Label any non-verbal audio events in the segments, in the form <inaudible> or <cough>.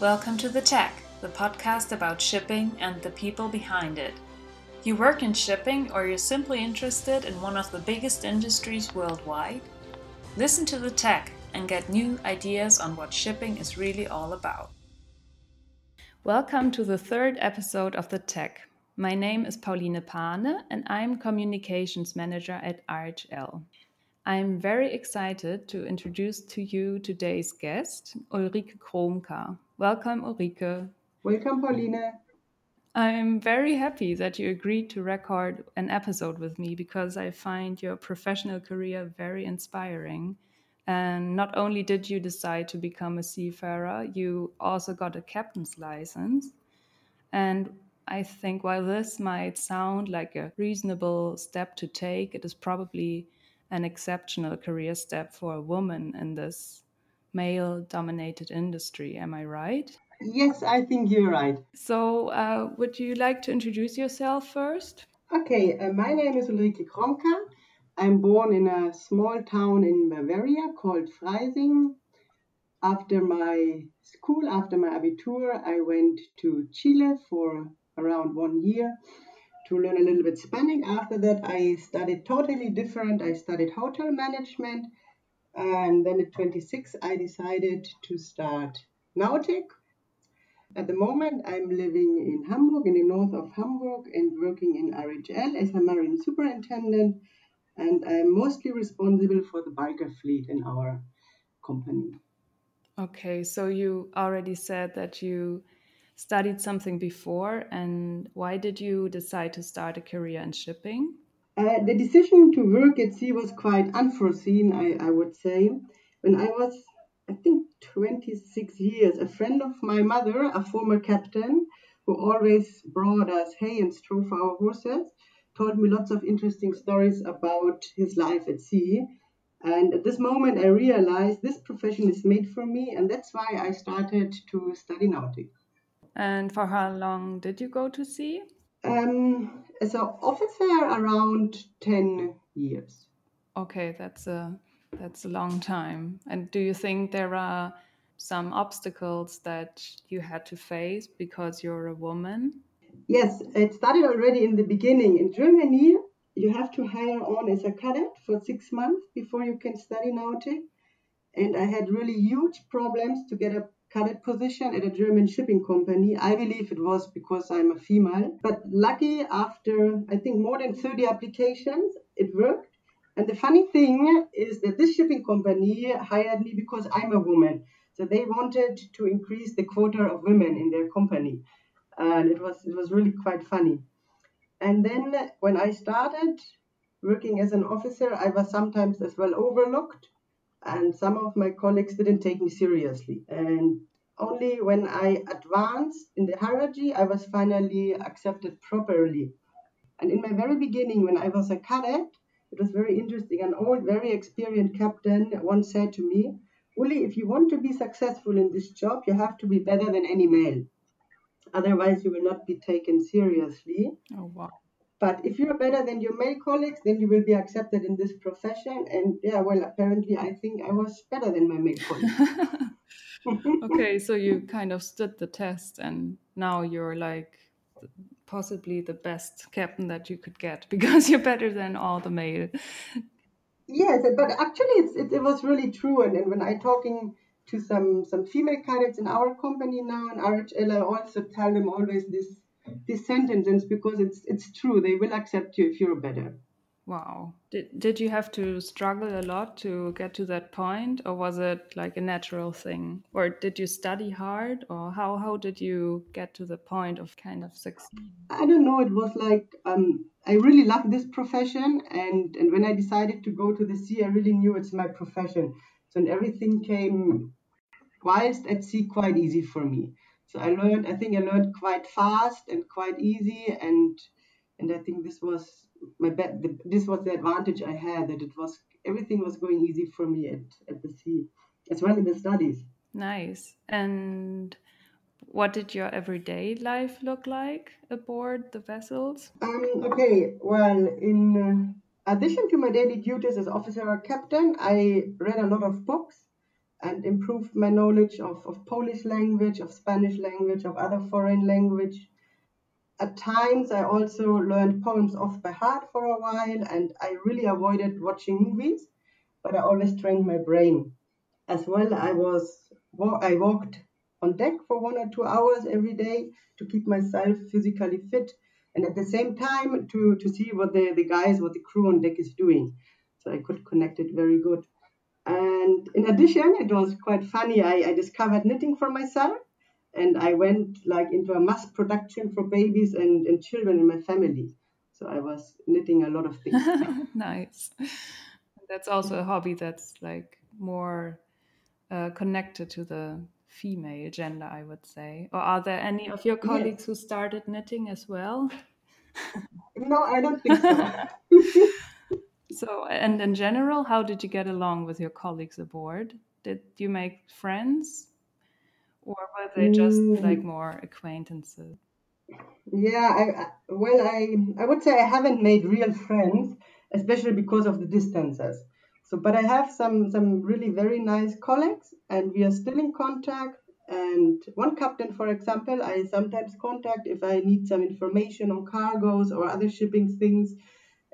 Welcome to The Tech, the podcast about shipping and the people behind it. You work in shipping or you're simply interested in one of the biggest industries worldwide? Listen to The Tech and get new ideas on what shipping is really all about. Welcome to the third episode of The Tech. My name is Pauline Pane and I'm Communications Manager at RHL. I'm very excited to introduce to you today's guest, Ulrike Kromka. Welcome, Ulrike. Welcome, Pauline. I'm very happy that you agreed to record an episode with me because I find your professional career very inspiring. And not only did you decide to become a seafarer, you also got a captain's license. And I think while this might sound like a reasonable step to take, it is probably an exceptional career step for a woman in this male dominated industry. Am I right? Yes, I think you're right. So, uh, would you like to introduce yourself first? Okay, uh, my name is Ulrike Kromka. I'm born in a small town in Bavaria called Freising. After my school, after my Abitur, I went to Chile for around one year to learn a little bit Spanish. After that, I studied totally different. I studied hotel management. And then at 26, I decided to start Nautic. At the moment, I'm living in Hamburg, in the north of Hamburg, and working in RHL as a marine superintendent. And I'm mostly responsible for the bulker fleet in our company. Okay, so you already said that you studied something before, and why did you decide to start a career in shipping? Uh, the decision to work at sea was quite unforeseen, I, I would say. When I was, I think, 26 years, a friend of my mother, a former captain, who always brought us hay and straw for our horses, told me lots of interesting stories about his life at sea. And at this moment, I realized this profession is made for me, and that's why I started to study nautics. And for how long did you go to sea? Um, as an officer, around 10 years. Okay, that's a that's a long time. And do you think there are some obstacles that you had to face because you're a woman? Yes, it started already in the beginning. In Germany, you have to hire on as a cadet for six months before you can study nautic. And I had really huge problems to get a cadet position at a German shipping company. I believe it was because I'm a female. But lucky, after I think more than 30 applications, it worked. And the funny thing is that this shipping company hired me because I'm a woman. So they wanted to increase the quota of women in their company. And it was it was really quite funny. And then when I started working as an officer, I was sometimes as well overlooked and some of my colleagues didn't take me seriously. And only when I advanced in the hierarchy, I was finally accepted properly. And in my very beginning, when I was a cadet, it was very interesting. An old, very experienced captain once said to me, Uli, if you want to be successful in this job, you have to be better than any male. Otherwise, you will not be taken seriously. Oh, wow. But if you're better than your male colleagues, then you will be accepted in this profession. And yeah, well, apparently, I think I was better than my male colleagues. <laughs> okay, so you kind of stood the test, and now you're like possibly the best captain that you could get <laughs> because you're better than all the male. Yes, but actually, it, it was really true. And, and when I talking to some some female cadets in our company now in RHL, I also tell them always this this sentence because it's it's true. They will accept you if you're better. Wow. Did did you have to struggle a lot to get to that point or was it like a natural thing? Or did you study hard or how how did you get to the point of kind of succeed? I don't know, it was like um I really love this profession and and when I decided to go to the sea I really knew it's my profession. So and everything came whilst at sea quite easy for me. So I learned, I think I learned quite fast and quite easy, and and I think this was my be- this was the advantage I had that it was everything was going easy for me at at the sea, as well in the studies. Nice. And what did your everyday life look like aboard the vessels? Um, okay, well, in uh, addition to my daily duties as officer or captain, I read a lot of books. And improved my knowledge of, of Polish language, of Spanish language, of other foreign language. At times, I also learned poems off by heart for a while, and I really avoided watching movies, but I always trained my brain. As well, I was I walked on deck for one or two hours every day to keep myself physically fit, and at the same time to to see what the the guys, what the crew on deck is doing. So I could connect it very good. And in addition, it was quite funny. I, I discovered knitting for myself and I went like into a mass production for babies and, and children in my family. So I was knitting a lot of things. <laughs> nice. That's also a hobby that's like more uh, connected to the female gender, I would say. Or are there any of your colleagues yes. who started knitting as well? no, I don't think so. <laughs> So, and in general, how did you get along with your colleagues aboard? Did you make friends, or were they just mm. like more acquaintances? Yeah, I, well, I I would say I haven't made real friends, especially because of the distances. So, but I have some some really very nice colleagues, and we are still in contact. And one captain, for example, I sometimes contact if I need some information on cargoes or other shipping things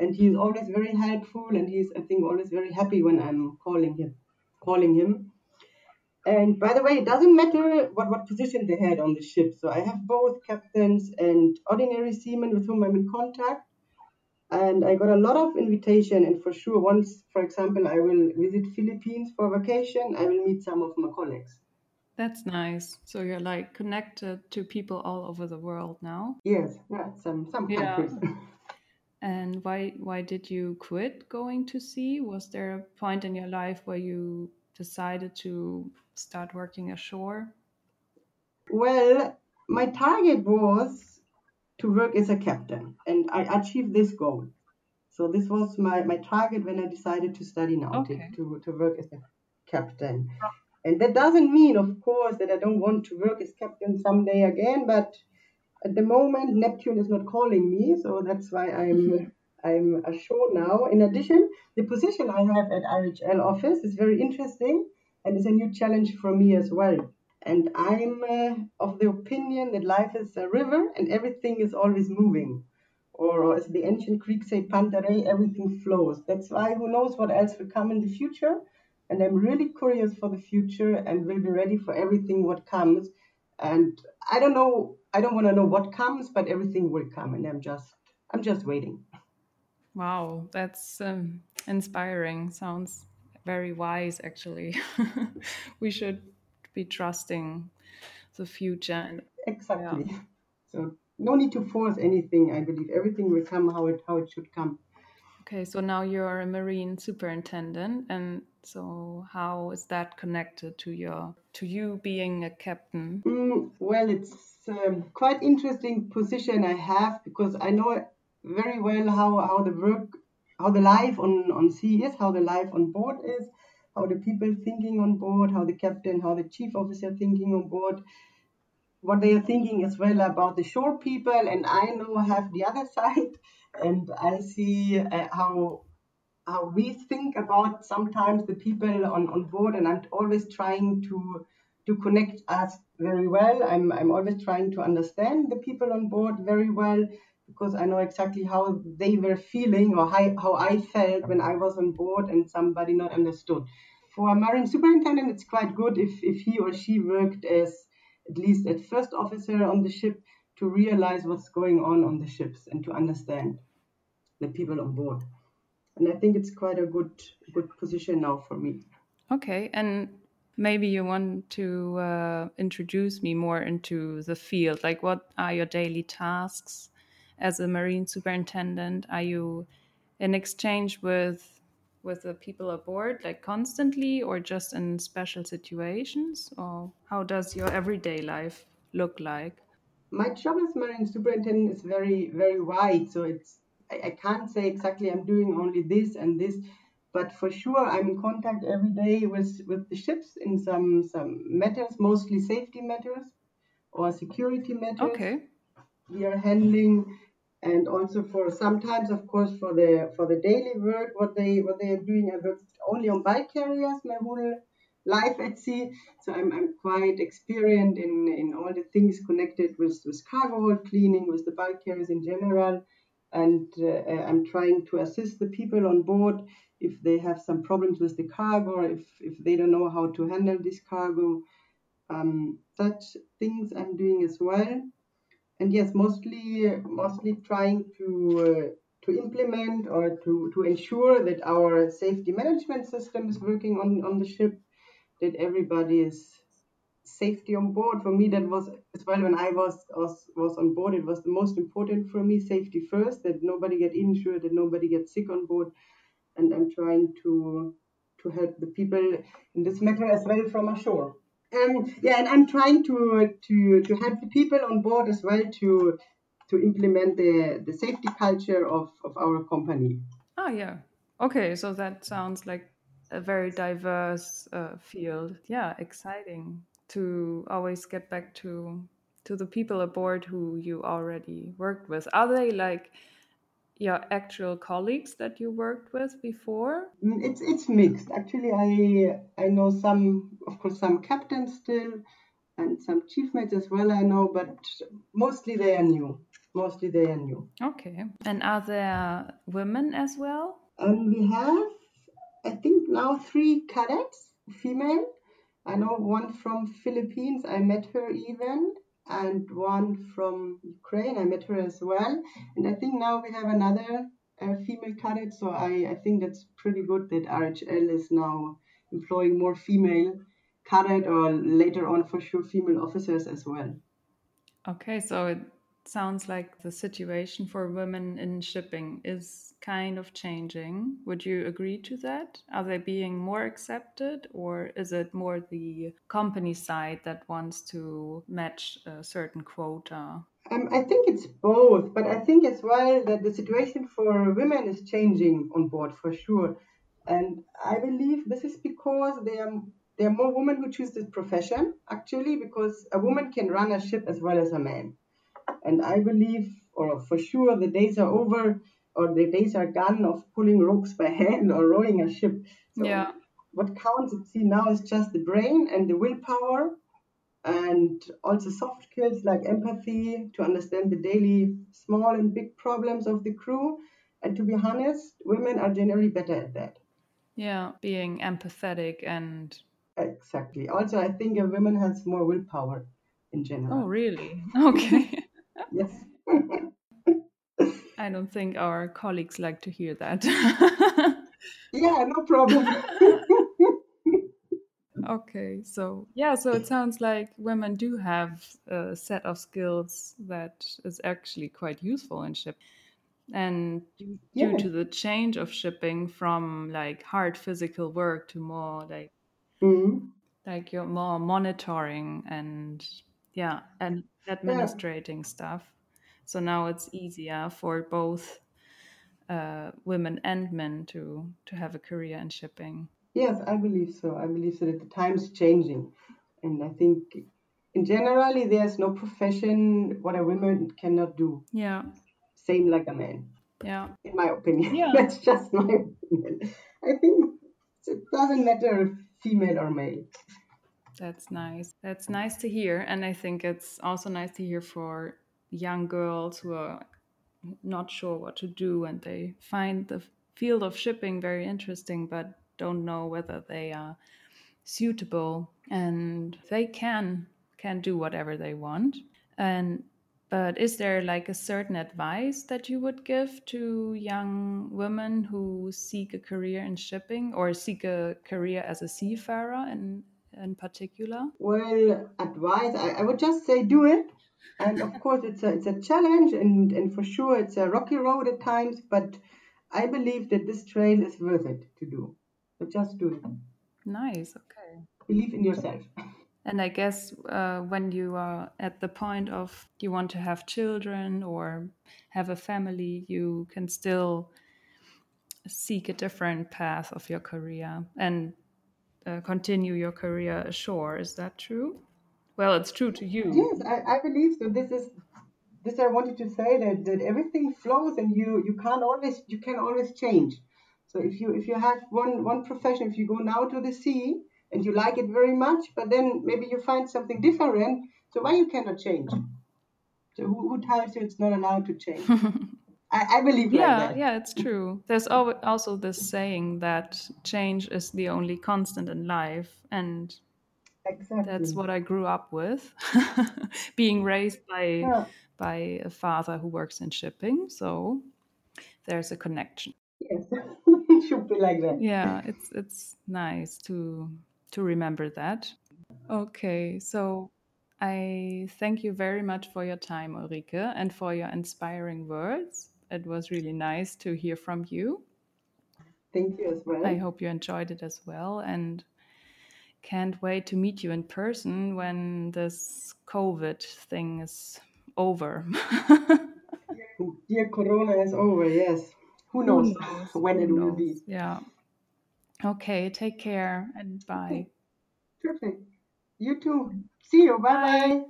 and he's always very helpful and he's i think always very happy when i'm calling him calling him. And by the way it doesn't matter what, what position they had on the ship. So i have both captains and ordinary seamen with whom i'm in contact. And i got a lot of invitation. And for sure once for example i will visit philippines for vacation i will meet some of my colleagues. That's nice. So you're like connected to people all over the world now. Yes, yeah, some some countries. <laughs> And why why did you quit going to sea? Was there a point in your life where you decided to start working ashore? Well, my target was to work as a captain, and I achieved this goal. So this was my, my target when I decided to study nautic, okay. to, to work as a captain. And that doesn't mean, of course, that I don't want to work as captain someday again, but at the moment Neptune is not calling me, so that's why I'm I'm ashore now. In addition, the position I have at RHL office is very interesting and is a new challenge for me as well. And I'm uh, of the opinion that life is a river and everything is always moving. Or as the ancient Greeks say, panta rhei, everything flows. That's why who knows what else will come in the future. And I'm really curious for the future and will be ready for everything what comes. And I don't know I don't want to know what comes, but everything will come, and I'm just I'm just waiting. Wow, that's um, inspiring. Sounds very wise, actually. <laughs> we should be trusting the future. Exactly. Yeah. <laughs> So no need to force anything. I believe everything will come how it how it should come. Okay, so now you're a marine superintendent, and so how is that connected to your to you being a captain? Mm, well, it's um, quite interesting position I have because I know very well how, how the work, how the life on, on sea is, how the life on board is, how the people thinking on board, how the captain, how the chief officer thinking on board, what they are thinking as well about the shore people. And I know have the other <laughs> side, and I see uh, how how we think about sometimes the people on, on board, and I'm always trying to to connect us very well. I'm, I'm always trying to understand the people on board very well because I know exactly how they were feeling or how, how I felt when I was on board and somebody not understood. For a marine superintendent, it's quite good if, if he or she worked as at least at first officer on the ship to realize what's going on on the ships and to understand the people on board. And I think it's quite a good good position now for me. Okay, and maybe you want to uh, introduce me more into the field. Like what are your daily tasks? As a marine superintendent are you in exchange with with the people aboard like constantly or just in special situations? Or how does your everyday life look like? My job as marine superintendent is very very wide. So it's I, I can't say exactly i'm doing only this and this but for sure I'm in contact every day with, with the ships in some some matters, mostly safety matters or security matters. Okay. We are handling and also for sometimes of course for the for the daily work what they what they are doing I work only on bulk carriers my whole life at sea. So I'm, I'm quite experienced in, in all the things connected with, with cargo hold cleaning, with the bulk carriers in general. And uh, I'm trying to assist the people on board if they have some problems with the cargo, if, if they don't know how to handle this cargo. Um, such things I'm doing as well. And yes, mostly mostly trying to uh, to implement or to, to ensure that our safety management system is working on, on the ship, that everybody is safety on board. For me, that was as well when I was, was was on board. It was the most important for me, safety first, that nobody get injured, that nobody gets sick on board, and I'm trying to to help the people in this matter as well from ashore. Um, yeah, and I'm trying to to to help the people on board as well to to implement the, the safety culture of, of our company. Oh, yeah. Okay, so that sounds like a very diverse uh, field. Yeah, exciting to always get back to to the people aboard who you already worked with. Are they like your actual colleagues that you worked with before? Mm, it's it's mixed. Actually, I I know some, of course, some captains still, and some chief mates as well. I know, but mostly they are new mostly they are new. Okay. And are there women as well? And we have, I think now three cadets, female. I know one from Philippines. I met her even, and one from Ukraine. I met her as well. And I think now we have another uh, female cadet. So I, I think that's pretty good that RHL is now employing more female cadet or later on for sure female officers as well. Okay, so sounds like the situation for women in shipping is kind of changing. Would you agree to that? Are they being more accepted, or is it more the company side that wants to match a certain quota? Um, I think it's both, but I think as well that the situation for women is changing on board for sure. And I believe this is because there are, there are more women who choose this profession, actually, because a woman can run a ship as well as a man. And I believe, or for sure, the days are over, or the days are gone of pulling ropes by hand or rowing a ship. So yeah. What counts at sea now is just the brain and the willpower, and also soft skills like empathy to understand the daily small and big problems of the crew. And to be honest, women are generally better at that. Yeah, being empathetic and. Exactly. Also, I think a woman has more willpower in general. Oh, really? <laughs> Okay. Yes. I don't think our colleagues like to hear that. <laughs> yeah, no problem. <laughs> okay, so yeah, so it sounds like women do have a set of skills that is actually quite useful in ship. And due yeah. to the change of shipping from like hard physical work to more like mm-hmm. like you're more monitoring and yeah and administrating yeah. stuff. So now it's easier for both uh, women and men to to have a career in shipping. Yes i believe so. I believe so that the time's changing. And i think in generally there's no profession what a woman cannot do. Yeah. Same like a man. Yeah. In my opinion. Yeah. <laughs> That's just my opinion. I think it doesn't matter female or male that's nice. That's nice to hear. And I think it's also nice to hear for young girls who are not sure what to do and they find the field of shipping very interesting but don't know whether they are suitable and they can can do whatever they want and but is there like a certain advice that you would give to young women who seek a career in shipping or seek a career as a seafarer and in particular? Well, advice, I, I would just say do it. And of course, it's a, it's a challenge, and, and for sure, it's a rocky road at times, but I believe that this trail is worth it to do. So just do it. Nice, okay. Believe in yourself. And I guess uh, when you are at the point of you want to have children or have a family, you can still seek a different path of your career. And uh, continue your career ashore. Is that true? Well, it's true to you. Yes, I, I believe so. This is this I wanted to say that, that everything flows and you you can't always you can always change. So if you if you have one one profession, if you go now to the sea, and you like it very much, but then maybe you find something different. So why you cannot change? So who, who tells you it's not allowed to change? <laughs> I, I, believe yeah, like that. Yeah, it's true. There's also this saying that change is the only constant in life, and exactly. that's what I grew up with, <laughs> being raised by yeah. by a father who works in shipping. So there's a connection. Yes, <laughs> it should be like that. Yeah, it's it's nice to to remember that. Okay, so I thank you very much for your time, Ulrike, and for your inspiring words. It was really nice to hear from you. Thank you as well. I hope you enjoyed it as well and can't wait to meet you in person when this COVID thing is over. <laughs> Dear Corona is over, yes. Who knows, Who knows? <laughs> when Who it knows? will be. Yeah. Okay, take care and bye. Perfect. You too. See you. Bye bye.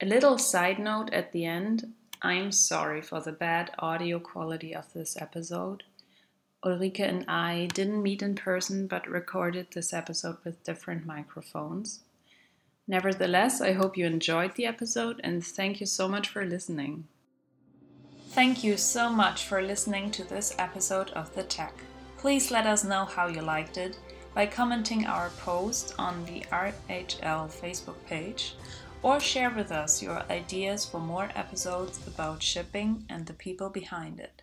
A little side note at the end I'm sorry for the bad audio quality of this episode. Ulrike and I didn't meet in person but recorded this episode with different microphones. Nevertheless, I hope you enjoyed the episode and thank you so much for listening. Thank you so much for listening to this episode of The Tech. Please let us know how you liked it by commenting our post on the RHL Facebook page or share with us your ideas for more episodes about shipping and the people behind it.